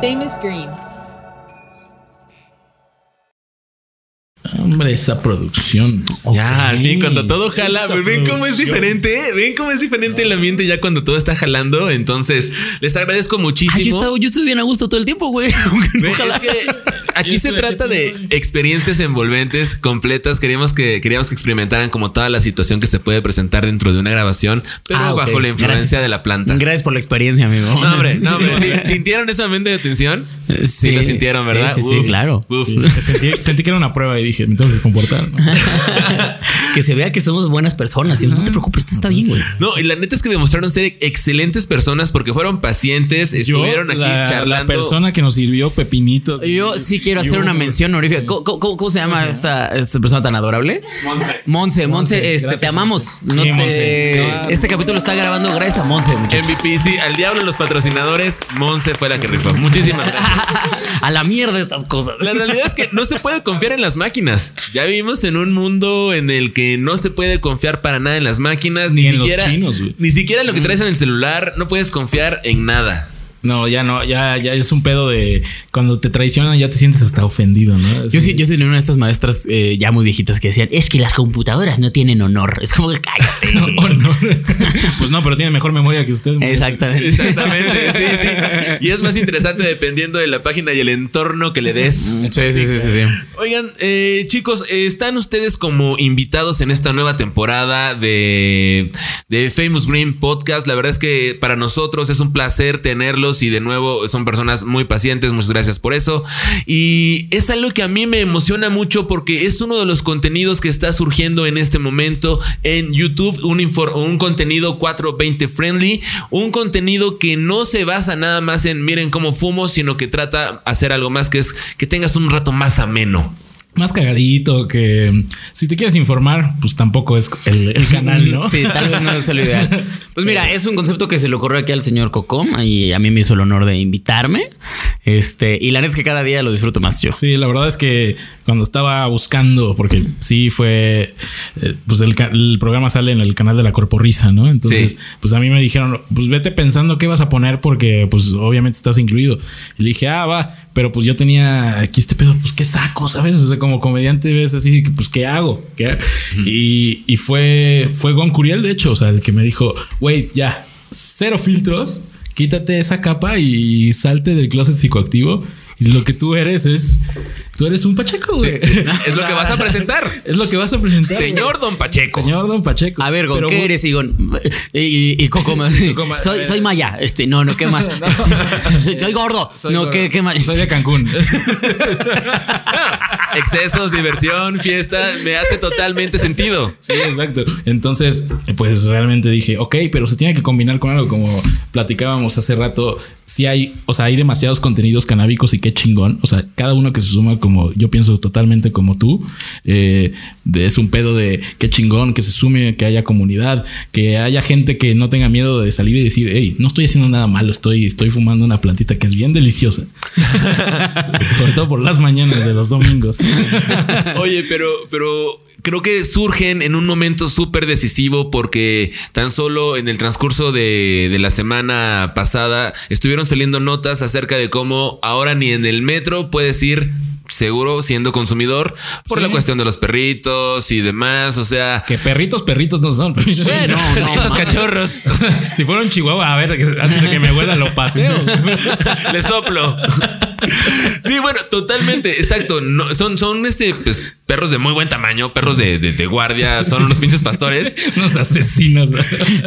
Famous Green. Hombre, esa producción. Ya, al fin, cuando todo jala, Esa pues, ven cómo es diferente, ven cómo es diferente el ambiente ya cuando todo está jalando. Entonces, les agradezco Ay, yo, muchísimo. estaba, yo estoy bien a gusto todo el tiempo, güey. No es que aquí Yo se trata de también. experiencias envolventes, completas. Queríamos que, queríamos que experimentaran como toda la situación que se puede presentar dentro de una grabación, pero Ah, bajo la influencia Gracias. de la planta. Gracias por la experiencia, amigo. No, hombre, no, hombre. ¿sí- ¿Sintieron esa mente de tensión? Sí, lo sintieron, sí, ¿verdad? Sí, sí, Uf, claro. uf. Sí, sentí, sentí que era una prueba y dije, me tengo que comportar. ¿no? que se vea que somos buenas personas. Y no te preocupes, esto está bien, güey. No, y la neta es que demostraron ser excelentes personas porque fueron pacientes, Yo, estuvieron aquí la, charlando. la persona que nos sirvió pepinitos. Yo sí quiero hacer una mención honorífica. ¿Cómo, cómo- cómo se llama esta, esta persona tan adorable? Monse. Monse, Monse, este, gracias, te amamos. No Sí, te- Monse. Este capítulo está grabando gracias a Monse, muchachos. MVP, sí, al diablo los patrocinadores, Monse fue la que rifó. Muchísimas gracias. a la mierda estas cosas. La realidad es que no se puede confiar en las máquinas. Ya vivimos en un mundo en el que no se puede confiar para nada en las máquinas, ni, Ni en los siquiera, chinos, güey. ni siquiera en lo que traes en el celular. No puedes confiar en nada. No, ya no, ya, ya es un pedo de cuando te traicionan ya te sientes hasta ofendido, ¿no? Yo sí, yo sí tenía una de estas maestras eh, ya muy viejitas que decían, es que las computadoras no tienen honor. Es como que cállate. No. pues no, pero tiene mejor memoria que usted. Exactamente. Exactamente, sí, sí. Y es más interesante dependiendo de la página y el entorno que le des. Sí, sí, sí, sí, sí. Oigan, eh, chicos, eh, están ustedes como invitados en esta nueva temporada de, de Famous Green Podcast. La verdad es que para nosotros es un placer tenerlos y de nuevo son personas muy pacientes. Muchas gracias por eso. Y es algo que a mí me emociona mucho porque es uno de los contenidos que está surgiendo en este momento en YouTube. Un, un contenido 420 friendly. Un contenido que no se basa nada más en miren cómo fumo, sino que trata hacer algo más que es que tengas un rato más ameno. Más cagadito que si te quieres informar, pues tampoco es el, el canal, ¿no? Sí, tal vez no es lo ideal. Pues mira, es un concepto que se le ocurrió aquí al señor Cocom y a mí me hizo el honor de invitarme. Este, y la neta es que cada día lo disfruto más yo. Sí, la verdad es que cuando estaba buscando, porque sí fue, eh, pues el, el programa sale en el canal de la Corporrisa, ¿no? Entonces, Sí. pues a mí me dijeron, pues vete pensando qué vas a poner porque pues obviamente estás incluido. Y le dije, ah, va, pero pues yo tenía aquí este pedo, pues qué saco, ¿sabes? O sea, como comediante ves así, pues qué hago, ¿Qué ha-?" y, y fue, fue Gon Curiel, de hecho, o sea, el que me dijo, güey, ya, cero filtros, quítate esa capa y salte del closet psicoactivo. Y lo que tú eres es. Tú eres un Pacheco, güey. Es lo que vas a presentar. Es lo que vas a presentar. güey. Señor Don Pacheco. Señor Don Pacheco. A ver, ¿qué eres, Igon? Y, y, y Cocom, a soy, soy Maya. Este, no, no, ¿qué más? soy, soy gordo. Soy no, gordo. ¿qué, qué más? Soy de Cancún. Excesos, diversión, fiesta, me hace totalmente sentido. Sí, exacto. Entonces, pues realmente dije, ok, pero se tiene que combinar con algo como platicábamos hace rato. Si hay, o sea, hay demasiados contenidos canábicos y qué chingón. O sea, cada uno que se suma como yo pienso totalmente como tú. eh, de- es un pedo de qué chingón que se sume, que haya comunidad, que haya gente que no tenga miedo de salir y decir, hey, no estoy haciendo nada malo, estoy, estoy fumando una plantita que es bien deliciosa. Sobre todo por las mañanas de los domingos. Oye, pero, pero creo que surgen en un momento súper decisivo porque tan solo en el transcurso de, de la semana pasada estuvieron saliendo notas acerca de cómo ahora ni en el metro puedes ir seguro siendo consumidor por Sí. la cuestión de los perritos y demás. O sea, Que perritos, perritos no son. bueno, no, no, estos cachorros. si fuera un chihuahua, a ver, antes de que me huela lo pateo. Le soplo. Sí, bueno, totalmente, exacto. No, son, son este pues, perros de muy buen tamaño, perros de, de- de guardia, son unos pinches pastores. Unos asesinos.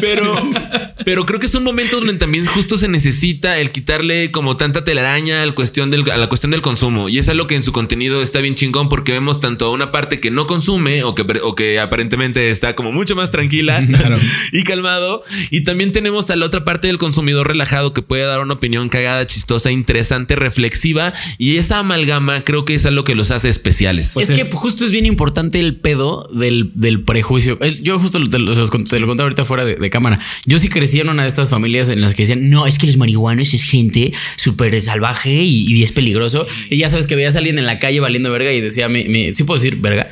Pero, pero creo que es un momento donde también justo se necesita el quitarle como tanta telaraña al cuestión del, a la cuestión del consumo. Y es algo que en su contenido está bien chingón porque vemos tanto a una parte que no consume o que, o que aparentemente está como mucho más tranquila Claro. y calmado. Y también tenemos a la otra parte del consumidor relajado que puede dar una opinión cagada, chistosa, interesante, reflexiva. Y esa amalgama creo que es algo que los hace especiales. Pues es, es- que justo es bien importante el pedo del, del prejuicio. Yo justo te lo, te lo contaba ahorita fuera de, cámara. Yo sí crecí en una de estas familias en las que decían, no, es que los marihuanos es gente súper salvaje y, y es peligroso. Y ya sabes que veías a alguien en la calle valiendo verga y decía, me, me- ¿sí puedo decir verga?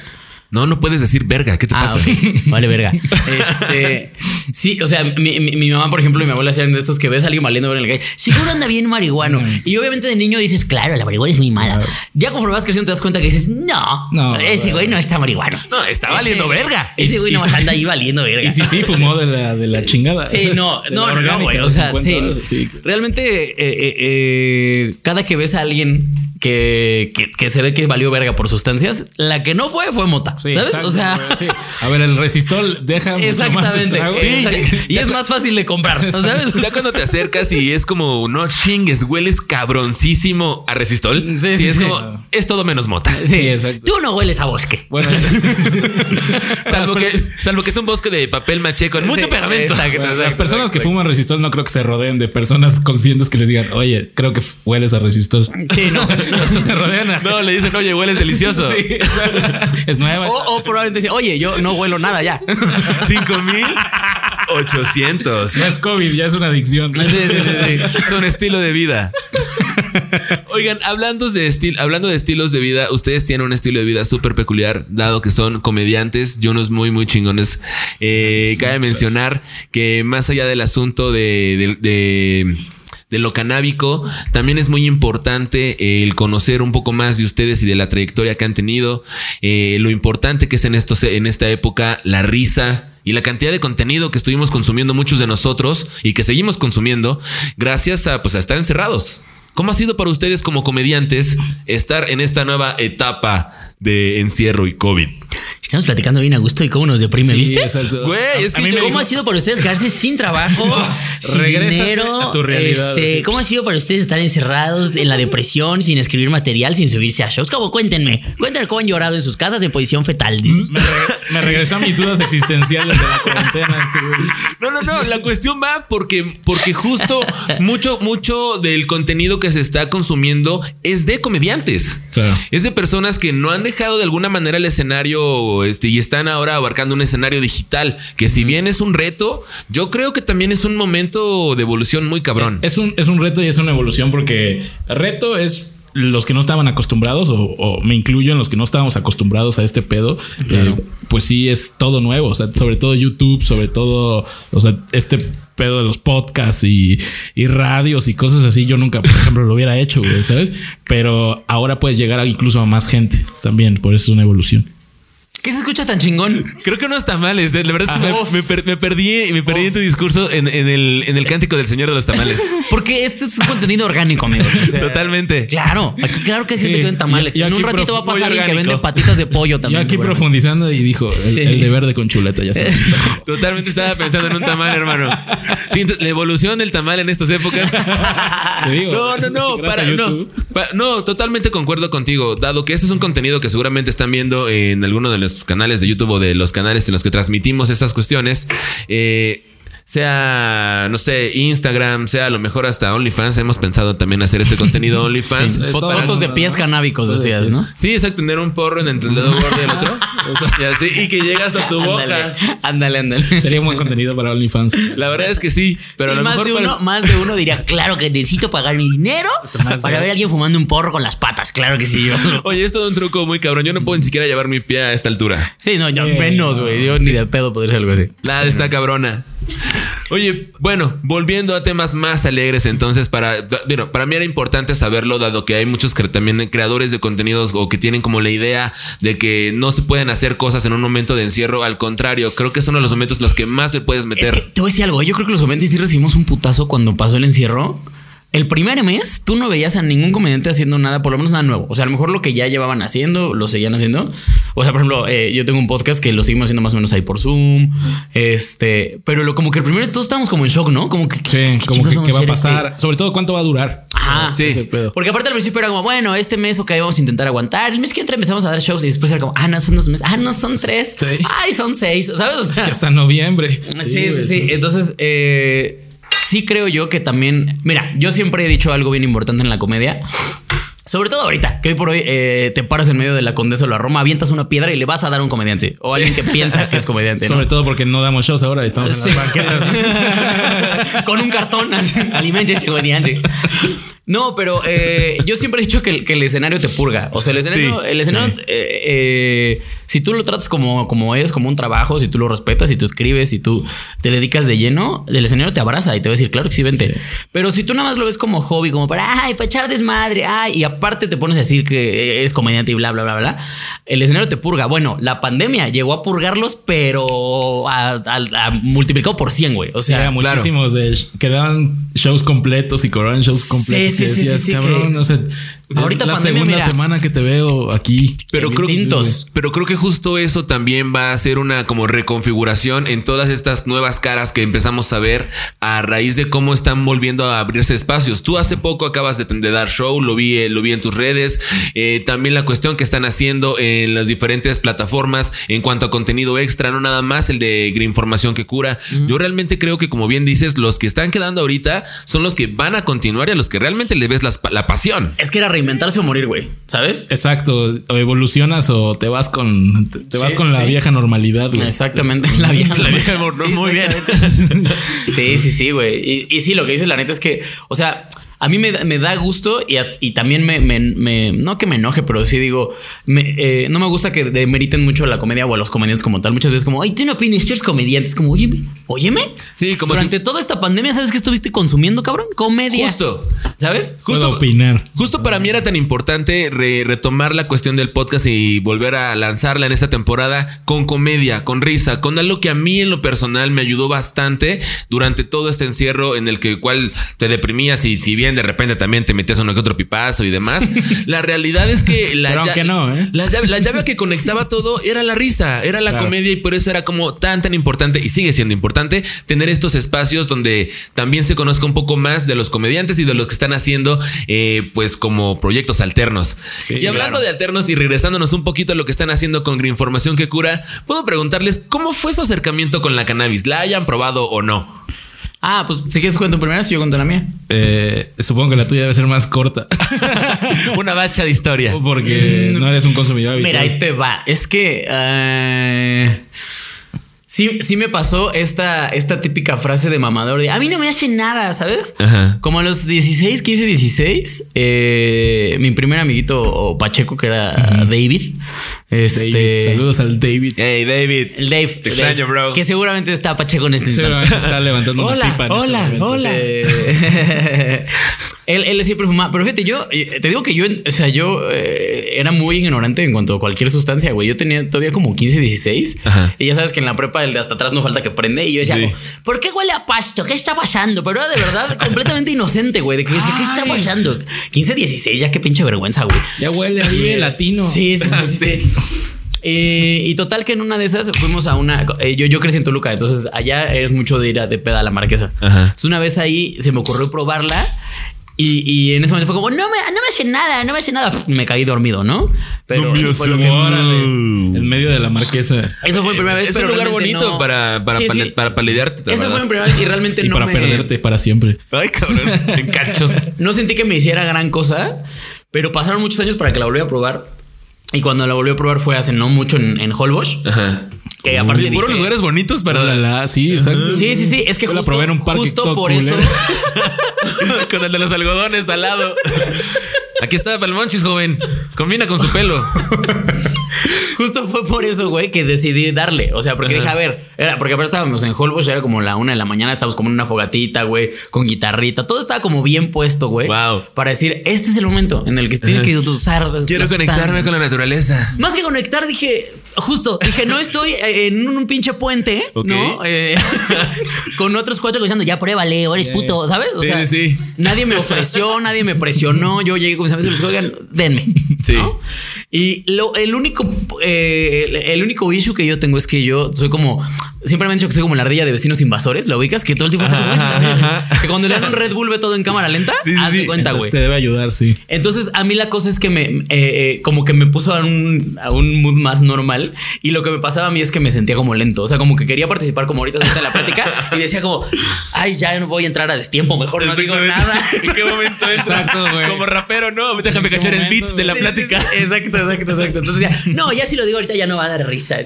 No, no puedes decir verga. ¿Qué te Ah, pasa? Vale, verga. Este, sí, o sea, mi, mi- mi mamá, por ejemplo, y mi abuela eran de estos que ves a alguien valiendo verga en la calle. Seguro anda bien marihuano. Y obviamente de niño dices, claro, la marihuana es muy mala. Ya conforme vas creciendo te das cuenta que dices, no, No, ese güey no está marihuano. No, está valiendo Ese- verga. Ese güey nomás y- anda ahí valiendo verga. Y sí, sí, fumó de la, de la chingada. Sí, no, De no, no, no, güey. O sea, 50 sí, dólares, sí. Realmente, eh, eh, eh, cada que ves a alguien que, que, que se ve que valió verga por sustancias, la que no fue fue mota. Sí, ¿Sabes? exacto, o sea, sí. A ver, el resistol deja mucho más exactamente. estrago. exact- y es más fácil de comprar. ¿Sabes? Ya cuando te acercas y es como, no chingues, hueles cabroncísimo a resistol. Sí, sí, es sí. como, es todo menos mota. Sí, exacto. Tú no hueles a bosque. Bueno, Salvo que, salvo que es un bosque de papel maché con mucho pegamento. exacto, bueno, exacto, las personas que exacto. fuman resistol no creo que se rodeen de personas conscientes que les digan, oye, creo que hueles a resistol. Sí, no. Eso se rodean. No, le dicen, oye, hueles delicioso. Sí, es nueva. O, o probablemente dice, oye, yo no huelo nada ya. 5800. No es COVID, ya es una adicción. Sí, sí, sí, sí. Es un estilo de vida. Oigan, hablando de, estil- hablando de estilos de vida, ustedes tienen un estilo de vida súper peculiar, dado que son comediantes y unos muy, muy chingones. Eh, cabe mencionar que más allá del asunto de, de- de- de lo canábico, también es muy importante el conocer un poco más de ustedes y de la trayectoria que han tenido, eh, lo importante que es en, estos, en esta época la risa, y la cantidad de contenido que estuvimos consumiendo muchos de nosotros y que seguimos consumiendo gracias a, pues, a estar encerrados. ¿Cómo ha sido para ustedes como comediantes estar en esta nueva etapa de encierro y COVID? Estamos platicando bien a gusto y cómo nos deprime, Sí, ¿viste? exacto. Güey, es que ¿Cómo dijo- ha sido para ustedes quedarse sin trabajo, sin dinero? a tu realidad, Este, sí. ¿Cómo ha sido para ustedes estar encerrados en la depresión, sin escribir material, sin subirse a shows? ¿Cómo? Cuéntenme. Cuéntenme cómo han llorado en sus casas en posición fetal. Dice. Me, re- me regresó a mis dudas existenciales de la cuarentena. Este güey. No, no, no. La cuestión va porque, porque justo mucho, mucho del contenido que se está consumiendo es de comediantes. Claro. Es de personas que no han dejado de alguna manera el escenario este, y están ahora abarcando un escenario digital. Que si bien es un reto, yo creo que también es un momento de evolución muy cabrón. Es un, es un reto y es una evolución porque reto es los que no estaban acostumbrados, o, o me incluyo en los que no estábamos acostumbrados a este pedo, eh, pues sí es todo nuevo. O sea, sobre todo YouTube, sobre todo, o sea, este pedo de los podcasts y, y radios y cosas así. Yo nunca, por ejemplo, lo hubiera hecho, ¿sabes? Pero ahora puedes llegar incluso a más gente también. Por eso es una evolución. ¿Qué se escucha tan chingón? Creo que no está mal. es de- La verdad es que me, me per- me perdí, me perdí en tu discurso en, en el, en el cántico del Señor de los Tamales. Porque este es un contenido orgánico, amigos. O sea, Totalmente. Claro, aquí claro que hay gente Sí, que vende tamales. y- y en un aquí ratito va a pasar alguien que vende patitas de pollo Yo también. aquí seguramente. profundizando y dijo el, Sí. el de verde con chuleta, ya sabes. Totalmente estaba pensando en un tamal, hermano. Sí, entonces, la evolución del tamal en estas épocas. Te digo. No, no, no, para, no, YouTube. Pa- no, totalmente concuerdo contigo. Dado que este es un contenido que seguramente están viendo en alguno de canales de YouTube o de los canales en los que transmitimos estas cuestiones, eh, sea, no sé, Instagram, sea a lo mejor hasta OnlyFans. Hemos pensado también hacer este contenido OnlyFans. Sí, Fotos, de pies canábicos, decías. ¿no? Sí, exacto, tener un porro entre el dedo gordo y el otro. y así, y que llega hasta tu boca. Ándale, ándale. Sería un buen contenido para OnlyFans. La verdad es que sí, pero Sí, a lo más, mejor de para- uno, más de uno diría, claro que necesito pagar mi dinero para de- ver a alguien fumando un porro con las patas. Claro que sí, yo. Oye, es todo un truco muy cabrón. Yo no puedo ni siquiera llevar mi pie a esta altura. Sí, no, ya menos, güey. Yo ni de pedo podría ser algo así. Nada, está cabrona. Oye, bueno, volviendo a temas más alegres, entonces, para, bueno, para mí era importante saberlo, dado que hay muchos también creadores de contenidos o que tienen como la idea de que no se pueden hacer cosas en un momento de encierro. Al contrario, creo que es uno de los momentos en los que más le puedes Es meter. que te voy a decir algo. Yo creo que los comediantes sí recibimos un putazo cuando pasó el encierro. El primer mes tú no veías a ningún comediante haciendo nada, por lo menos nada nuevo. O sea, a lo mejor lo que ya llevaban haciendo, lo seguían haciendo. O sea, por ejemplo, eh, yo tengo un podcast que lo seguimos haciendo más o menos ahí por Zoom. Este, pero lo, como que el primer mes todos estábamos como en shock, ¿no? Como que, Sí, ¿qué como que qué va a hacer este? pasar. Sobre todo, ¿cuánto va a durar? Ajá. Sí. Porque aparte al principio era como, bueno, este mes, ok, vamos a intentar aguantar. El mes que entra empezamos a dar shows y después era como, ah, no, son dos meses. Ah, no, son tres. Sí. Ay, son seis. ¿Sabes? O sea, Que hasta noviembre. Sí, sí, sí. Entonces, eh, sí creo yo que también. Mira, yo siempre he dicho algo bien importante en la comedia. Sobre todo ahorita, que hoy por hoy eh, te paras en medio de la condesa de la Roma, avientas una piedra y le vas a dar a un comediante o a alguien que piensa que es comediante. ¿no? Sobre todo porque no damos shows ahora, estamos en Sí. las banquetas. Con un cartón, así, alimenta este comediante. No, pero eh, yo siempre he dicho que, el- que el escenario te purga. O sea, el escenario, Sí, el escenario sí. eh, si tú lo tratas como, como es, como un trabajo, si tú lo respetas, si tú escribes, si tú te dedicas de lleno, el escenario te abraza y te va a decir, claro que sí, vente. Pero si tú nada más lo ves como hobby, como para, ay, para echar desmadre, ay, y aparte te pones a decir que eres comediante y bla, bla, bla, bla, el escenario te purga. Bueno, la pandemia llegó a purgarlos, pero a, a- a multiplicado por 100, güey. O sea, muchísimos de que daban shows completos y cobraban shows completos. sí, sí, sí, sí, cabrón, que- o sea, Ahorita es la pandemia, segunda mira. semana que te veo aquí. Pero creo, Distintos. pero creo que justo eso también va a ser una como reconfiguración en todas estas nuevas caras que empezamos a ver a raíz de cómo están volviendo a abrirse espacios. Tú hace poco acabas de, de dar show, lo vi, eh, lo vi en tus redes. Eh, también la cuestión que están haciendo en las diferentes plataformas en cuanto a contenido extra, no nada más el de Información que cura. Yo realmente creo que, como bien dices, los que están quedando ahorita son los que van a continuar y a los que realmente le ves las- la pasión. es que era reinventarse o morir, güey. ¿Sabes? Exacto, o evolucionas o te vas con te, vas Sí, con sí, la sí. vieja normalidad, güey. Exactamente. La vieja, La vieja morro- muy bien. Sí, sí, sí, güey. Y, y sí, lo que dices, la neta es que, o sea, a mí me, da- me da gusto y, a- y también me, me- me- no que me enoje, pero sí digo, me- eh, no me gusta que demeriten mucho la comedia o a los comediantes como tal. Muchas veces como, ay, tú no opinas, tú eres comediante. Es como, óyeme, óyeme. Sí, como Durante si- toda esta pandemia, ¿sabes qué estuviste consumiendo, cabrón? Comedia. Justo. ¿Sabes? Puedo Justo, opinar. Justo para mí era tan importante re- retomar la cuestión del podcast y volver a lanzarla en esta temporada con comedia, con risa, con algo que a mí en lo personal me ayudó bastante durante todo este encierro en el que cual te deprimías y si bien de repente también te metías uno que otro pipazo y demás. la realidad es que la, Pero lla- aunque no, ¿eh? la llave, la llave que conectaba todo era la risa, era la Claro. comedia y por eso era como tan tan importante y sigue siendo importante tener estos espacios donde también se conozca un poco más de los comediantes y de lo que están haciendo eh, pues como proyectos alternos. y hablando claro. de alternos y regresándonos un poquito a lo que están haciendo con Información que cura, puedo preguntarles cómo fue su acercamiento con la cannabis, la hayan probado o no. Ah, pues si quieres cuento primero, si yo cuento la mía. Eh, supongo que la tuya debe ser más corta. Una bacha de historia. Porque no eres un consumidor habitual. Mira, ahí te va. Es que. eh, Sí, sí me pasó esta, esta típica frase de mamador de a mí no me hace nada, ¿sabes? Ajá. Como a los 16, 15, 16, eh, mi primer amiguito o Pacheco, que era David, este. David, Saludos al David. Hey David. El Dave. Te extraño, Dave, bro. Que seguramente está Pacheco en este instante. Seguramente está levantando una Hola, pipa. en hola, este hola. Este, él, él siempre fumaba. Pero fíjate, yo eh, te digo que yo, o sea, yo eh, era muy ignorante en cuanto a cualquier sustancia, güey. Yo tenía todavía como 15, 16. Ajá. Y ya sabes que en la prepa el de hasta atrás no falta que prende. Y yo decía, Sí. ¿por qué huele a pasto? ¿Qué está pasando? Pero era de verdad completamente inocente, güey. De que yo decía, ¿qué está pasando? 15, 16, ya qué pinche vergüenza, güey. Ya huele ahí el latino. Sí, sí, sí, sí. sí. Eh, y total que en una de esas fuimos a una... eh, yo, yo crecí en Toluca, entonces allá es mucho de ir a, de peda a la marquesa. Ajá. Entonces una vez ahí se me ocurrió probarla y, y en ese momento fue como, no me, no me hace nada, no me hace nada. Me caí dormido, ¿no? Pero No me eso fue lo hace que... Órale. En medio de la marquesa. Eso fue mi primera vez. Es pero un lugar bonito no- para, para, Sí, pale- sí. para palidearte. Esa fue mi primera vez y realmente Y no para me... perderte para siempre. Ay, cabrón. En cachos. No sentí que me hiciera gran cosa, pero pasaron muchos años para que la volviera a probar. Y cuando la volví a probar fue hace no mucho en, en Holbox. Ajá. Que aparte Oye, puros lugares bonitos para Para sí, exacto. Sí, sí, sí. Es que la justo, probé en un parque justo por eso. con el de los algodones al lado. Aquí está Palmonchis, joven. Combina con su pelo. Justo fue por eso, güey, que decidí darle. O sea, porque dije, a ver, era, porque aparte estábamos en Holbox, era como la una de la mañana, estábamos como en una fogatita, güey, con guitarrita. Todo estaba como bien puesto, güey. Wow. Para decir, este es el momento en el que se tiene que usar. Quiero la conectarme con la naturaleza. Más que conectar, dije, justo, dije, no estoy eh, en un, pinche puente. ¿no? Eh, con otros cuatro diciendo, ya pruébale, eres puto, ¿sabes? O Sí, sea, sí, sí. nadie me ofreció, nadie me presionó. Yo llegué con mis amigos y les digo, oigan, denme. Sí. ¿no? Y lo, el único, eh, el, el único issue que yo tengo es que yo soy como, siempre me han dicho que soy como la ardilla de vecinos invasores. ¿La ubicas? Que todo el tiempo está como, Ajá, ajá. que cuando le dan un Red Bull ve todo en cámara lenta. Sí, sí, haz de sí. cuenta, güey. te debe ayudar, sí. Entonces, a mí la cosa es que me, eh, eh, como que me puso a un, a un mood más normal. Y lo que me pasaba a mí es que me sentía como lento. O sea, como que quería participar como ahorita en la plática. y decía como, ay, ya no voy a entrar a destiempo, mejor no digo nada. ¿En qué momento entra? Exacto, güey. Como rapero, no. Déjame ¿En qué cachar el beat de la güey? plática. Exacto, exacto, exacto. Entonces ya, no, ya si lo digo ahorita ya no va a dar risa.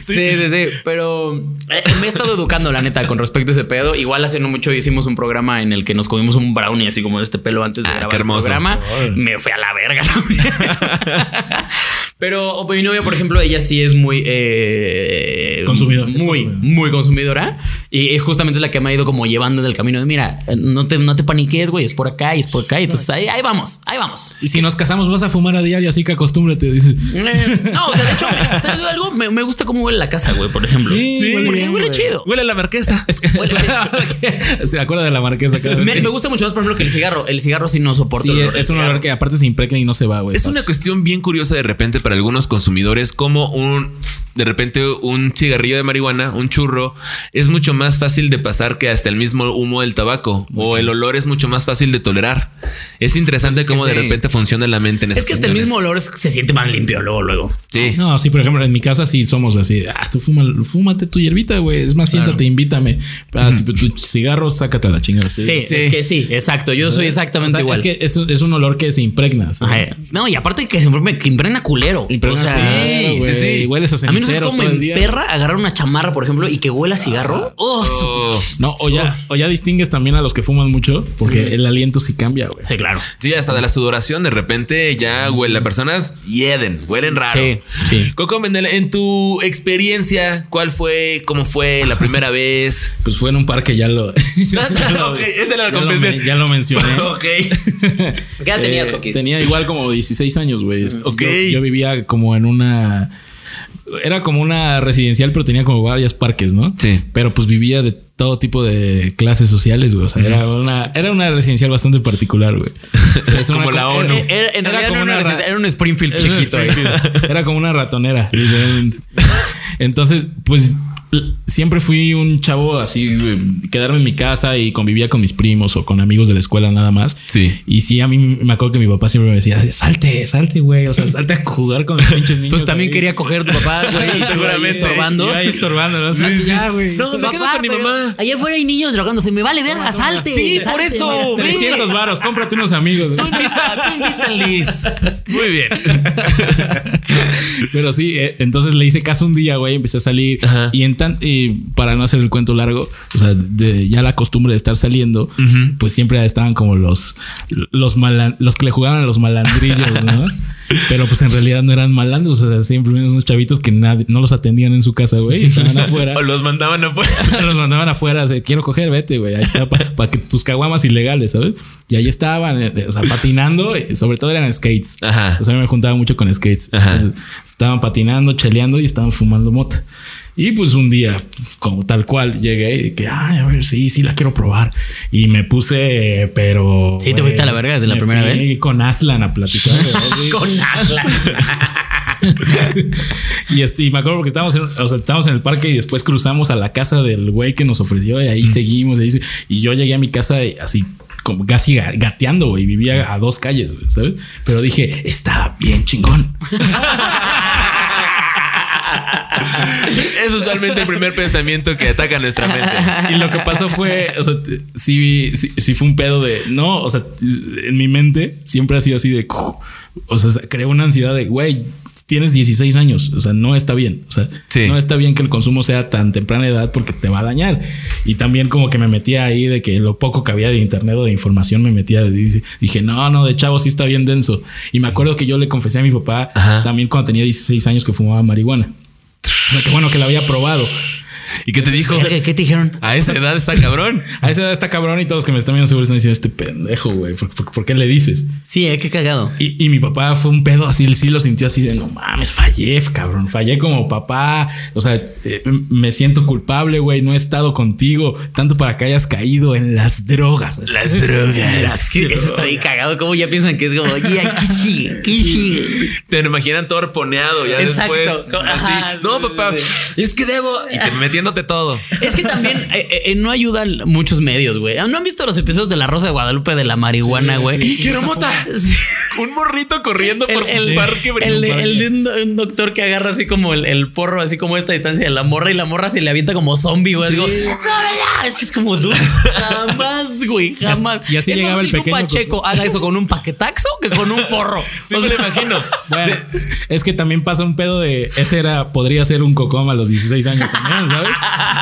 sí, sí, sí. Pero eh, me he estado educando, la neta, con respecto a ese pedo. Igual hace no mucho hicimos un programa en el que nos comimos un brownie así como de este pelo antes de Ah, grabar qué el programa. Me fui a la verga también. Pero mi novia, por ejemplo, ella sí es muy eh, Consumidor, es Muy, consumidor. muy consumidora. Y justamente es la que me ha ido como llevando del camino de mira, no te, no te paniques, güey, es por acá y es por acá. Y entonces ahí, ahí vamos, ahí vamos. Y si nos casamos, vas a fumar a diario, así que acostúmbrate. Dices. Eh, No, o sea, de hecho, ¿sabes algo? Me, me gusta cómo huele la casa, güey, por ejemplo. Sí, huele porque huele chido. Huele a la marquesa. Es que Huele, se acuerda de la marquesa cada vez Me, que- me gusta mucho más, por ejemplo, que el cigarro. El cigarro sí no soporto. Sí, el olor es del un olor que aparte se impregna y no se va, güey. Es una cuestión bien curiosa de repente para algunos consumidores, como un de repente un cigarrillo de marihuana, un churro, es mucho más fácil de pasar que hasta el mismo humo del tabaco o el olor es mucho más fácil de tolerar. Es interesante Pues es cómo de sí. repente funciona la mente en Es que hasta el cuestiones. mismo olor es- se siente más limpio luego, luego. Sí. No, sí, por ejemplo, en mi casa sí somos así. Ah, tú fuma, fúmate tu hierbita, güey. Es más, siéntate, invítame. Ah, si tu cigarro, sácate a la chingada. Sí, es que sí, exacto. Yo soy O exactamente sea, igual. Es que es, es un olor que se impregna. No, y aparte que se me que impregna culero. Impregna o sea, güey. sí, sí. Y hueles a a mí no sé cenicero todo me el día. perra agarrar una chamarra, por ejemplo, y que huela a cigarro. Oh, su- Oh. No, o ya, o ya distingues también a los que fuman mucho porque el aliento sí cambia, güey. Sí, claro. Sí, hasta de la sudoración, de repente ya huele, las personas hieden, huelen raro. Sí, sí. Coco Mendel, en tu experiencia, ¿cuál fue, cómo fue la primera vez? Pues fue en un parque, ya lo. ya lo- esa era la ya lo Ya mencioné. ok. ¿Qué edad tenías, Eh, Coquis? Tenía igual como 16 años, güey. Ok. Yo, yo vivía como en una. Era como una residencial, pero tenía como varios parques, ¿no? Sí. Pero pues vivía de todo tipo de clases sociales, güey. O sea, era una, era una residencial bastante particular, güey. Es Como una- la era- ONU. Era- en Era realidad como era, una una ra- era un Springfield Era chiquito. eh. Springfield. Era como una ratonera, literalmente. Entonces, pues siempre fui un chavo así, quedarme en mi casa y convivía con mis primos o con amigos de la escuela nada más. Sí. Y sí, a mí me acuerdo que mi papá siempre me decía, salte, salte, güey. O sea, salte a jugar con los pinches niños. Pues también ahí". quería coger tu papá, güey, y seguramente estorbando. Iba ahí estorbando, ¿no? Salte ya, güey. No, me quedo con mi mamá. Allá afuera hay niños drogándose. Me vale verga, salte. Sí, salte, por eso. mamá. 300 varos, cómprate unos amigos. Tú Liz. Muy bien. Pero sí, eh, entonces le hice caso un día, güey, empecé a salir Ajá. y en tan y para no hacer el cuento largo, o sea, de ya la costumbre de estar saliendo, pues siempre estaban como los los malan- los que le jugaban a los malandrillos, ¿no? Pero pues en realidad no eran malandros, o sea, siempre eran unos chavitos que nadie, no los atendían en su casa, güey, estaban afuera. O los mandaban afuera. los mandaban afuera, o sea, quiero coger, vete, güey, ahí está para que tus caguamas ilegales, ¿sabes? Y ahí estaban, eh, o sea, patinando, eh, sobre todo eran skates. Ajá. O sea, me juntaba mucho con skates. Ajá. Estaban patinando, cheleando y estaban fumando mota. Y pues un día, como tal cual, llegué y que, ay, a ver, sí, sí la quiero probar. Y me puse, pero. ¿Sí te fuiste a la verga desde la me primera vez? Con Aslan a platicar. Con Aslan. y, este, y me acuerdo porque estábamos en, o sea, estábamos en el parque y después cruzamos a la casa del güey que nos ofreció y ahí seguimos. y ahí y yo llegué a mi casa y así como casi ga- gateando, güey. Vivía a dos calles, ¿sabes? Pero dije, está bien chingón. Es usualmente el primer pensamiento que ataca nuestra mente. Y lo que pasó fue, o sea, sí, sí, sí fue un pedo de, no, o sea, en mi mente siempre ha sido así de, o sea, creó una ansiedad de, güey, tienes 16 años, o sea, no está bien, o sea, Sí. no está bien que el consumo sea tan temprana edad porque te va a dañar. Y también como que me metía ahí de que lo poco que había de internet o de información me metía, dije, no, no, de chavo sí está bien denso. Y me acuerdo que yo le confesé a mi papá Ajá. también cuando tenía 16 años que fumaba marihuana. Bueno que la había probado. ¿Y qué te dijo? ¿Qué te dijeron? A esa edad está cabrón. A esa edad está cabrón y todos los que me están viendo seguro están diciendo este pendejo, güey. ¿Por, por- por qué le dices? Sí, eh, qué cagado. Y, y mi papá fue un pedo así, él sí lo sintió así de no mames, fallé, cabrón. Fallé como papá. O sea, eh, me siento culpable, güey. No he estado contigo tanto para que hayas caído en las drogas. Las drogas. Es que eso está bien cagado. ¿Cómo ya piensan que es como, oye, ¿qué sigue? ¿Qué sigue? Te lo imaginan todo arponeado ya Exacto. después. Ajá, así, sí, no, papá, sí. es que debo. Y te todo. Es que también eh, eh, no ayudan muchos medios, güey. ¿No han visto los episodios de La Rosa de Guadalupe de la marihuana, güey? Quiero mota. Sí. Un morrito corriendo por El, un parque. el de, el de un, un doctor que agarra así como el, el porro, así como esta distancia de la morra y la morra se le avienta como zombie, güey. Es como, "No, no, no". Es que es como dude. Jamás, güey. Jamás. y así más llegaba el fácil que un pequeño Pacheco haga eso con un paquetaxo que con un porro. Sí, me lo imagino. Bueno, es que también pasa un pedo de ese era, podría ser un cocom a los 16 años también, ¿sabes?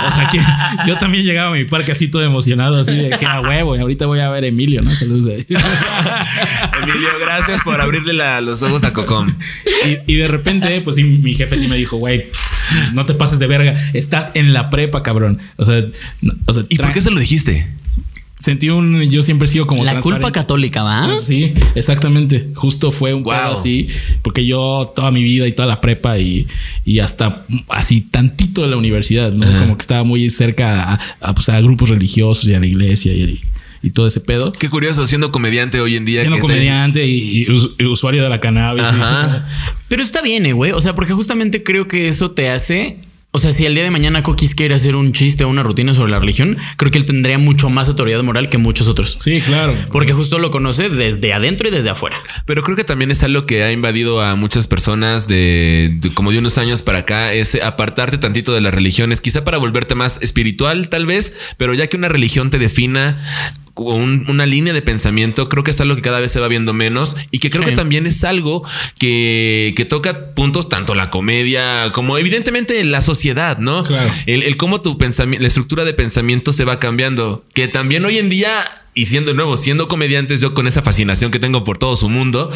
O sea que yo también llegaba a mi parque así todo emocionado, así de que a huevo, y ahorita voy a ver a Emilio, ¿no? Saludos ahí. Emilio, gracias por abrirle la- los ojos a Cocom. Y, y de repente, pues sí, mi jefe sí me dijo, güey, no te pases de verga, estás en la prepa, cabrón. O sea, no- o sea ¿Y por qué se lo dijiste? Sentí un, yo siempre he sido como La culpa católica, ¿va? Sí, exactamente. Justo fue un Wow. pedo así, porque yo toda mi vida y toda la prepa y, y hasta así tantito de la universidad, ¿no? Como que estaba muy cerca a, a, pues, a grupos religiosos y a la iglesia y, y todo ese pedo. Qué curioso, siendo comediante hoy en día. Siendo que comediante y, y us- y usuario de la cannabis. Ajá. Pero está bien, eh, güey. O sea, porque justamente creo que eso te hace. O sea, si el día de mañana Coquis quiere hacer un chiste o una rutina sobre la religión, creo que él tendría mucho más autoridad moral que muchos otros. Sí, claro. Porque justo lo conoce desde adentro y desde afuera. Pero creo que también es algo que ha invadido a muchas personas de, de- como de unos años para acá, es apartarte tantito de las religiones, quizá para volverte más espiritual tal vez, pero ya que una religión te defina un- una línea de pensamiento, creo que es algo que cada vez se va viendo menos y que creo Sí. que también es algo que, que toca puntos tanto la comedia como evidentemente la sociedad, ¿no? Claro. El, el cómo tu pensamiento, la estructura de pensamiento se va cambiando. Que también hoy en día, y siendo de nuevo, siendo comediantes, yo con esa fascinación que tengo por todo su mundo,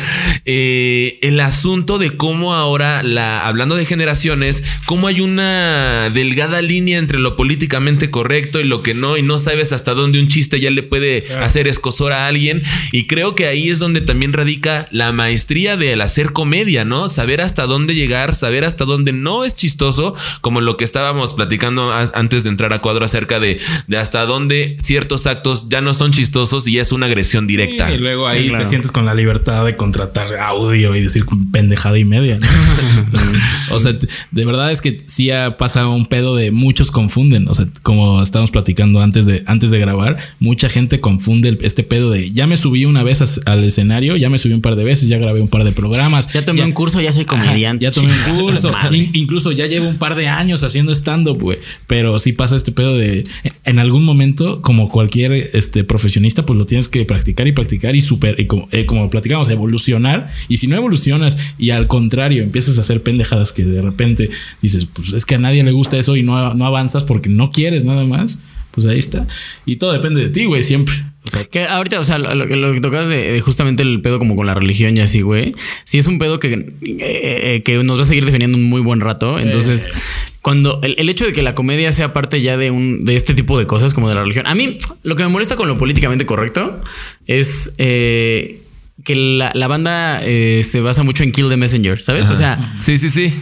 eh, el asunto de cómo ahora, la, hablando de generaciones, cómo hay una delgada línea entre lo políticamente correcto y lo que no, y no sabes hasta dónde un chiste ya le puede hacer escosor a alguien. Y creo que ahí es donde también radica la maestría del hacer comedia, ¿no? Saber hasta dónde llegar, saber hasta dónde no es chistoso, como lo que estábamos platicando antes de entrar a cuadro acerca de, de hasta dónde ciertos actos ya no son chistosos y es una agresión directa. Y luego Sí, ahí claro. te sientes con la libertad de contratar audio y decir pendejada y media. ¿no? o sea, de verdad es que sí ha pasado un pedo de muchos confunden. O sea, como estábamos platicando antes de, antes de grabar, mucha gente confunde el- este pedo de ya me subí una vez as- al escenario, ya me subí un par de veces, ya grabé un par de programas. Ya tomé un curso, ya soy Ajá, comediante. ya tomé un curso. In- incluso ya llevo un par de años haciendo stand-up, güey. Pero sí pasa este pedo de en algún momento, como cualquier este, pues lo tienes que practicar y practicar y super, y como, eh, como platicamos, evolucionar. Y si no evolucionas y al contrario empiezas a hacer pendejadas que de repente dices, pues es que a nadie le gusta eso y no, no avanzas porque no quieres nada más, pues ahí está. Y todo depende de ti, güey, siempre. Que ahorita, o sea, lo, lo que- tocas de, de justamente el pedo como con la religión y así, güey. Sí es un pedo que, eh, eh, que nos va a seguir definiendo un muy buen rato. Entonces, cuando el, el hecho de que la comedia sea parte ya de un de este tipo de cosas como de la religión. A mí, lo que me molesta con lo políticamente correcto es eh, que la, la banda eh, se basa mucho en Kill the Messenger, ¿sabes? O sea, Sí, sí, sí.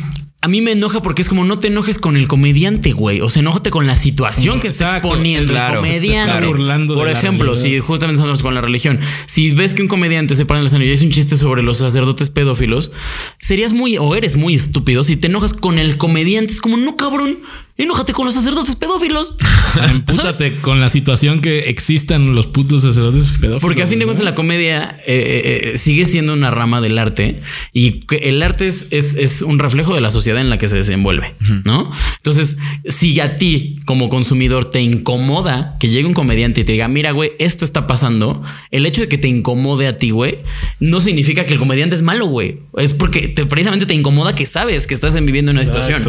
A mí me enoja porque es como no te enojes con el comediante, güey. O sea, enójate con la situación que está exponiendo Claro. el Se comediante. está burlando Por la ejemplo, si justamente estamos con la religión, si ves que un comediante se para en el escenario y hace un chiste sobre los sacerdotes pedófilos, serías muy o eres muy estúpido si te enojas con el comediante. Es como, no, cabrón, enójate con los sacerdotes pedófilos. empútate con la situación que existan los putos sacerdotes pedófilos. Porque a fin de cuentas la comedia eh, eh, eh, sigue siendo una rama del arte y el arte es, es, es un reflejo de la sociedad en la que se desenvuelve, ¿no? Entonces, si a ti como consumidor te incomoda que llegue un comediante y te diga, mira, güey, esto está pasando, el hecho de que te incomode a ti, güey, no significa que el comediante es malo, güey. Es porque te- precisamente te incomoda que sabes que estás viviendo una situación.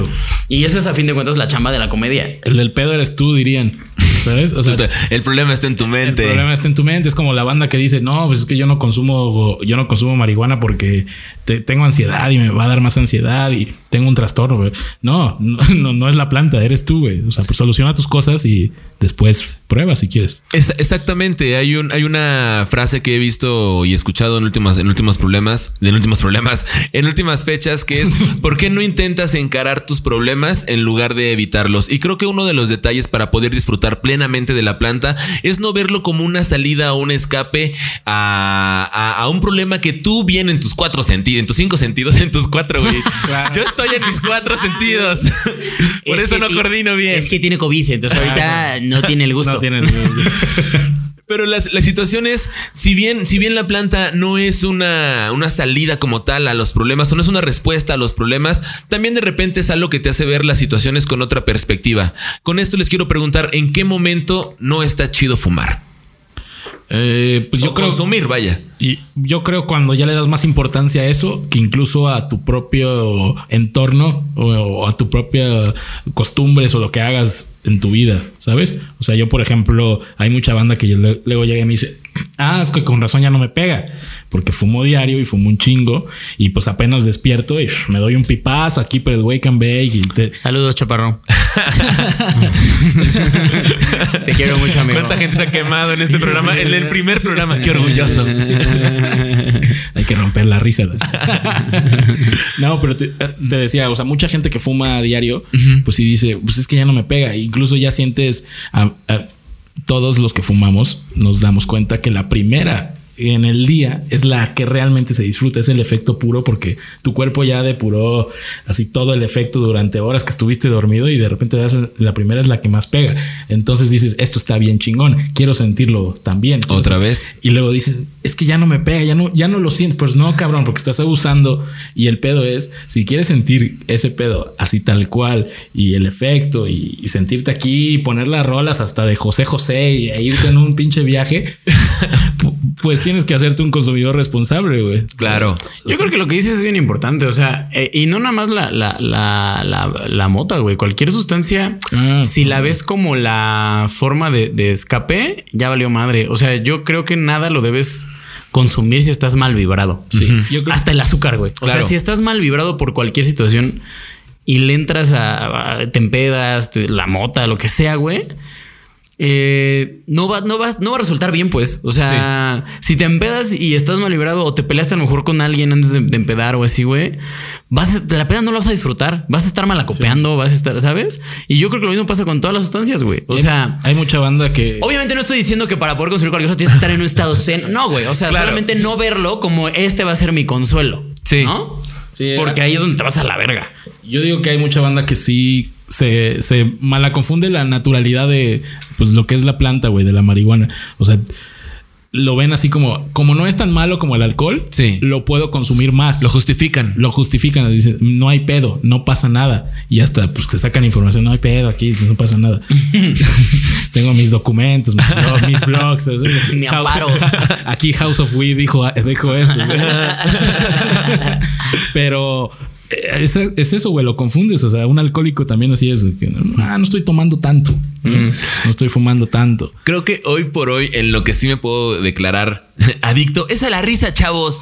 Y esa es a fin de cuentas la chamba de la comedia. El del pedo eres tú, dirían. ¿Sabes? O sea, El problema está en tu el mente. problema está en tu mente. Es como la banda que dice, no, pues es que yo no consumo, yo no consumo marihuana porque te- tengo ansiedad y me va a dar más ansiedad y tengo un trastorno. güey. No, no, no, es la planta, eres tú, güey. O sea, pues soluciona tus cosas y después prueba si quieres. Es- exactamente, hay un hay una frase que he visto y escuchado en últimos en últimos problemas, en últimos problemas, en últimas fechas que es ¿por qué no intentas encarar tus problemas en lugar de evitarlos? Y creo que uno de los detalles para poder disfrutar plenamente de la planta es no verlo como una salida o un escape a, a- a un problema que tú bien en tus cuatro sentidos, en tus cinco sentidos, en tus cuatro, güey. Claro. Yo estoy en mis cuatro sentidos. Por Es eso no coordino bien. Es que tiene COVID, entonces ahorita no tiene el gusto. No. Pero la, la situación es, si bien, si bien la planta no es una, una salida como tal a los problemas, o no es una respuesta a los problemas, también de repente es algo que te hace ver las situaciones con otra perspectiva. Con esto les quiero preguntar, ¿en qué momento no está chido fumar? Eh, pues yo creo consumir, vaya. Y yo creo cuando ya le das más importancia a eso que incluso a tu propio entorno o, o a tu propia costumbres o lo que hagas en tu vida, ¿sabes? O sea, yo por ejemplo, hay mucha banda que le- luego llega y me dice, ah, es que con razón ya no me pega, porque fumo diario y fumo un chingo y pues apenas despierto y me doy un pipazo aquí por el wake and bake y te... Saludos, chaparrón. Te quiero mucho, amigo. ¿Cuánta gente se ha quemado en este programa? En el primer programa. Qué orgulloso. Hay que romper la risa. no, pero te, te decía, o sea, mucha gente que fuma a diario, pues sí dice, pues es que ya no me pega. Incluso ya sientes a, a- todos los que fumamos, nos damos cuenta que la primera en el día es la que realmente se disfruta, es el efecto puro porque tu cuerpo ya depuró así todo el efecto durante horas que estuviste dormido y de repente das la primera es la que más pega. Entonces dices, esto está bien chingón, quiero sentirlo también. Otra vez. Y luego dices, es que ya no me pega, ya no, ya no lo sientes. Pues no, cabrón, porque estás abusando. Y el pedo es, si quieres sentir ese pedo así tal cual y el efecto y, y sentirte aquí y poner las rolas hasta de José José y e irte en un pinche viaje, pues tienes que hacerte un consumidor responsable, güey. Claro. Yo creo que lo que dices es bien importante, o sea, eh, y no nada más la, la, la, la, la mota, güey. Cualquier sustancia, Ah, si la ves como la forma de, de escape, ya valió madre. O sea, yo creo que nada lo debes consumir si estás mal vibrado. Sí. Yo creo- Hasta el azúcar, güey. O Claro. sea, si estás mal vibrado por cualquier situación y le entras a, a te empedas, te- la mota, lo que sea, güey. Eh, no va, no va, no va a resultar bien, pues. O sea, si te empedas y estás mal librado o te peleaste a lo mejor con alguien antes de, de empedar o así, güey, vas a, la peda no la vas a disfrutar. Vas a estar malacopeando, vas a estar, ¿sabes? Y yo creo que lo mismo pasa con todas las sustancias, güey. O sea, hay mucha banda que. Obviamente no estoy diciendo que para poder consumir cualquier cosa tienes que estar en un estado zen. No, güey. O sea, Claro. solamente no verlo como este va a ser mi consuelo. Sí. ¿No? Sí, Porque ahí es donde te vas a la verga. Yo digo que hay mucha banda que sí se, se mala confunde la naturalidad de pues lo que es la planta, güey, de la marihuana. O sea, lo ven así como, como no es tan malo como el alcohol, Sí. lo puedo consumir más. Lo justifican. lo justifican, dicen, no hay pedo, no pasa nada. Y hasta pues te sacan información, no hay pedo aquí, no pasa nada. Tengo mis documentos, mis, blog- mis blogs. Mi amparo. Aquí House of Weed dijo, dijo esto. Pero es, es eso, güey, lo confundes. O sea, un alcohólico también así es. que, ah, no estoy tomando tanto. No estoy fumando tanto. Creo que hoy por hoy en lo que sí me puedo declarar adicto es a la risa, chavos.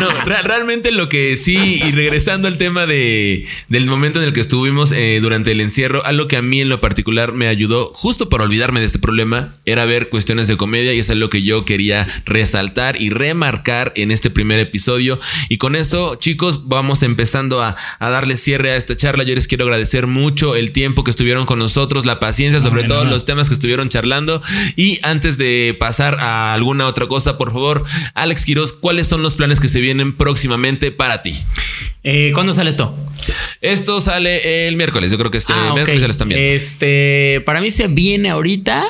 No, re- realmente lo que sí, y regresando al tema de, del momento en el que estuvimos eh, durante el encierro, algo que a mí en lo particular me ayudó justo para olvidarme de este problema era ver cuestiones de comedia y es algo que yo quería resaltar y remarcar en este primer episodio. Y con eso, chicos, vamos empezando a, a darle cierre a esta charla. Yo les quiero agradecer mucho el tiempo que estuvieron con nosotros, la paciencia, sobre de todo los temas que estuvieron charlando. Y antes de pasar a alguna otra cosa, por favor, Alex Quiroz, ¿cuáles son los planes que se vienen próximamente para ti? Eh, ¿Cuándo sale esto? Esto sale el miércoles, yo creo que este Ah, miércoles ya lo están viendo. Este, para mí se viene ahorita.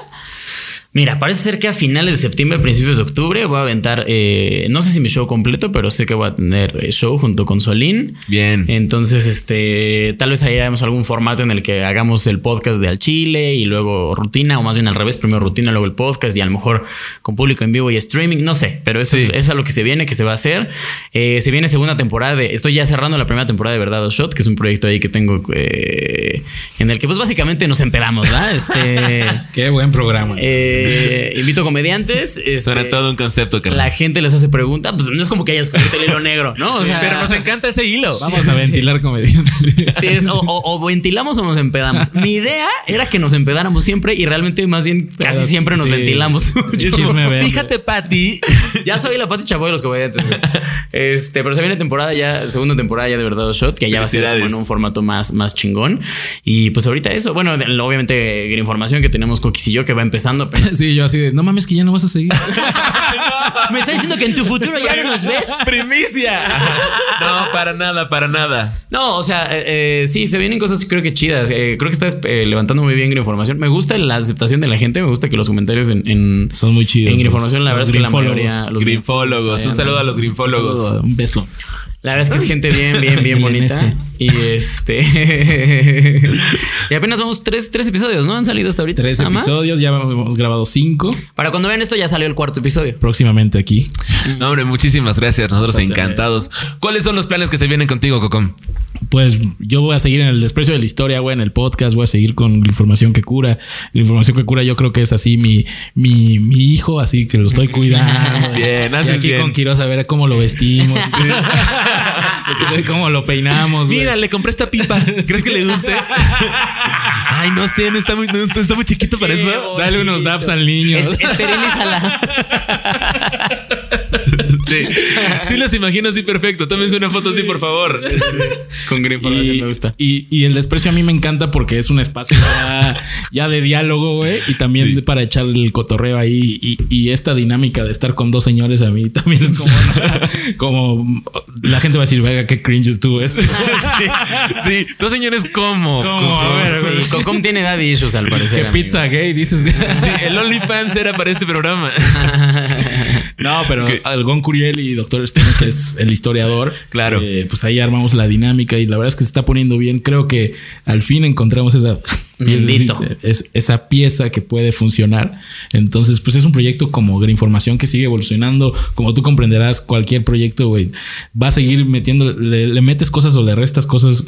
Mira, parece ser que a finales de septiembre, principios de octubre, voy a aventar, eh, no sé si mi show completo, pero sé que voy a tener eh, show junto con Solín. Bien. Entonces, este, tal vez ahí haremos algún formato en el que hagamos el podcast de Al Chile y luego rutina, o más bien al revés, primero rutina, luego el podcast y a lo mejor con público en vivo y streaming, no sé, pero eso Sí. es, es a lo que se viene, que se va a hacer. Eh, se viene segunda temporada de, estoy ya cerrando la primera temporada de Verdad o Shot, que es un proyecto ahí que tengo eh, en el que pues básicamente nos empedamos, ¿verdad? Este, Qué buen programa. eh, invito comediantes. este, Suena todo un concepto, carnal. La gente les hace preguntas, pues no es como que hayas descubierto el hilo negro, ¿no? O sea, Pero nos encanta ese hilo. Vamos a ventilar comediantes. Sí, es, o, o- o ventilamos o nos empedamos. Mi idea era que nos empedáramos siempre y realmente más bien casi Pero, siempre nos sí. ventilamos. Fíjate, Pati. ya soy la Pati Chapoy de los comediantes. Este, pero se viene temporada ya, segunda temporada ya de verdad Shot, que ya va a ser en un formato más, más chingón. Y pues ahorita eso, bueno, obviamente la información que tenemos Coquis y yo que va empezando. apenas. Sí, yo así de, no mames que ya no vas a seguir. ¿Me estás diciendo que en tu futuro ya no nos ves? Primicia. No, para nada, para nada. No, o sea, eh, eh, sí, se vienen cosas creo que chidas. Eh, creo que estás eh, levantando muy bien Información. Me gusta la aceptación de la gente, me gusta que los comentarios en, en- Son muy chidos. En Información, la los verdad es que la mayoría. los Grinfólogos. Un saludo a los grinfólogos. Un beso. La verdad es que es gente bien, bien, bien bonita. Y este. y apenas vamos tres, tres episodios, ¿no? Han salido hasta ahorita. Tres más. episodios, ya hemos grabado cinco. Para cuando vean esto, ya salió el cuarto episodio. Próximamente aquí. No, hombre, muchísimas gracias. Nosotros encantados. ¿Cuáles son los planes que se vienen contigo, Cocom? Pues yo voy a seguir en el desprecio de la historia, güey, en el podcast, voy a seguir con la información que cura. La información que cura yo creo que es así mi, mi, mi hijo, así que lo estoy cuidando. Bien, y haces aquí bien. con Quiroz a ver cómo lo vestimos. Cómo lo peinamos. Mira, le compré esta pipa. ¿Crees que le guste? Ay, no sé, no está muy, no, está muy chiquito para eso. Dale unos daps al niño. Es- Esterilízala. Sí, sí los imagino así perfecto. Tómense una foto así, por favor. Con gran información Y, me gusta. y- y el desprecio a mí me encanta porque es un espacio ya, ya de diálogo, güey. Y también para echar el cotorreo ahí. Y, y esta dinámica de estar con dos señores a mí también es como, como la gente va a decir, venga, qué cringe estuvo eso. Sí, sí. dos señores, ¿cómo? ¿Cómo? A ver, Cocom tiene daddy issues al parecer. ¿Qué amigo. pizza gay dices? Sí, el OnlyFans era para este programa. No, pero Algon Curiel y Doctor Stone, que es el historiador. Claro. eh, pues ahí armamos la dinámica y la verdad es que se está poniendo bien. Creo que al fin encontramos esa. Bendito. es- esa pieza que puede funcionar. Entonces, pues es un proyecto como de información que sigue evolucionando. Como tú comprenderás, cualquier proyecto, güey, va a seguir metiendo, le, le metes cosas o le restas cosas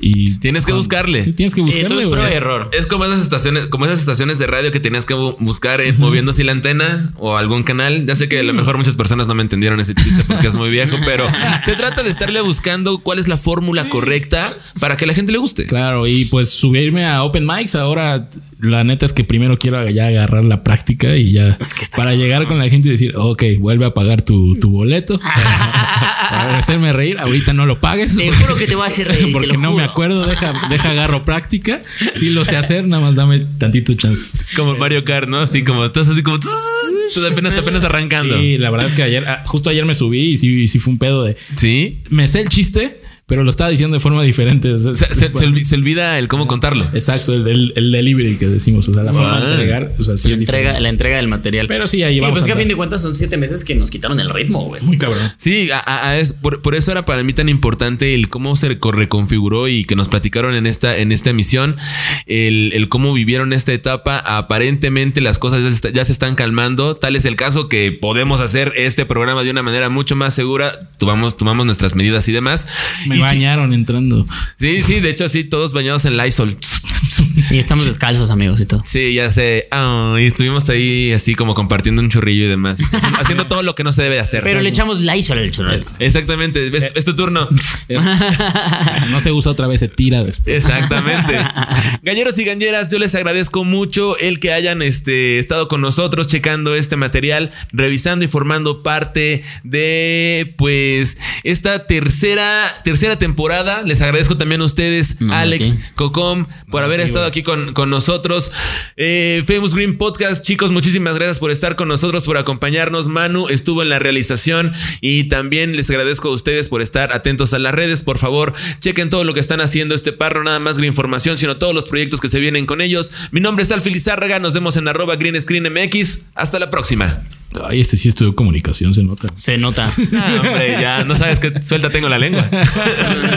y Tienes que buscarle. Sí, tienes que Sí, buscarle. es prueba error. Es como esas estaciones, como esas estaciones de radio que tenías que bu- buscar eh, moviendo así la antena o algún canal. Ya sé que a lo mejor muchas personas no me entendieron ese chiste porque es muy viejo, pero se trata de estarle buscando cuál es la fórmula correcta para que la gente le guste. Claro, y pues subirme a Open Mics ahora, la neta es que primero quiero ya agarrar la práctica y ya para llegar con la gente y decir, ok, vuelve a pagar tu, tu boleto para, hacerme reír. Ahorita no lo pagues. Te juro que te voy a hacer reír. te Porque lo no me acuerdo, deja, deja agarro práctica. Sí lo sé hacer, nada más dame tantito chance. Como Mario Kart, ¿no? Así como estás así como tú apenas, apenas arrancando. Sí, la verdad es que ayer, ah, justo ayer me subí y sí, sí fue un pedo de. Sí. Me sé el chiste, pero lo estaba diciendo de forma diferente. Se, se- se olvi- se olvida el cómo contarlo. Exacto, el, el- el delivery que decimos, o sea, la forma de Ah. entregar, o sea, sí La es entrega, diferente. la entrega del material. Pero sí, ahí sí, vamos pues que a fin de cuentas son siete meses que nos quitaron el ritmo, güey. Muy cabrón. Sí, a- a- a es- por, por eso era para mí tan importante el cómo se reco- reconfiguró y que nos platicaron en esta, en esta emisión, el, el cómo vivieron esta etapa. Aparentemente las cosas ya se, está- ya se están calmando. Tal es el caso que podemos hacer este programa de una manera mucho más segura. Tomamos, tomamos nuestras medidas y demás. Me Y chi- bañaron entrando. Sí, sí, de hecho, sí, todos bañados en Lysol. Y estamos descalzos, amigos, y todo. Sí, ya sé. Ah, y estuvimos ahí así como compartiendo un churrillo y demás. Haciendo, todo lo que no se debe hacer. Pero le echamos Lysol al churro. Exactamente. Es, es tu turno. No se usa otra vez, se tira después. Exactamente. Galleros y galleras, yo les agradezco mucho el que hayan este, estado con nosotros checando este material, revisando y formando parte de pues esta tercera, tercera temporada. Les agradezco también a ustedes, No, Alex. Cocom, por haber estado aquí con, con nosotros. Eh, Famous Green Podcast, chicos, muchísimas gracias por estar con nosotros, por acompañarnos. Manu estuvo en la realización y también les agradezco a ustedes por estar atentos a las redes. Por favor, chequen todo lo que están haciendo este parro, nada más Green Información, sino todos los proyectos que se vienen con ellos. Mi nombre es Alfie Lizárraga, nos vemos en arroba Green Screen MX. Hasta la próxima. Ay, este sí estudió comunicación, se nota. Se nota. Ah, hombre, ya no sabes qué suelta tengo la lengua.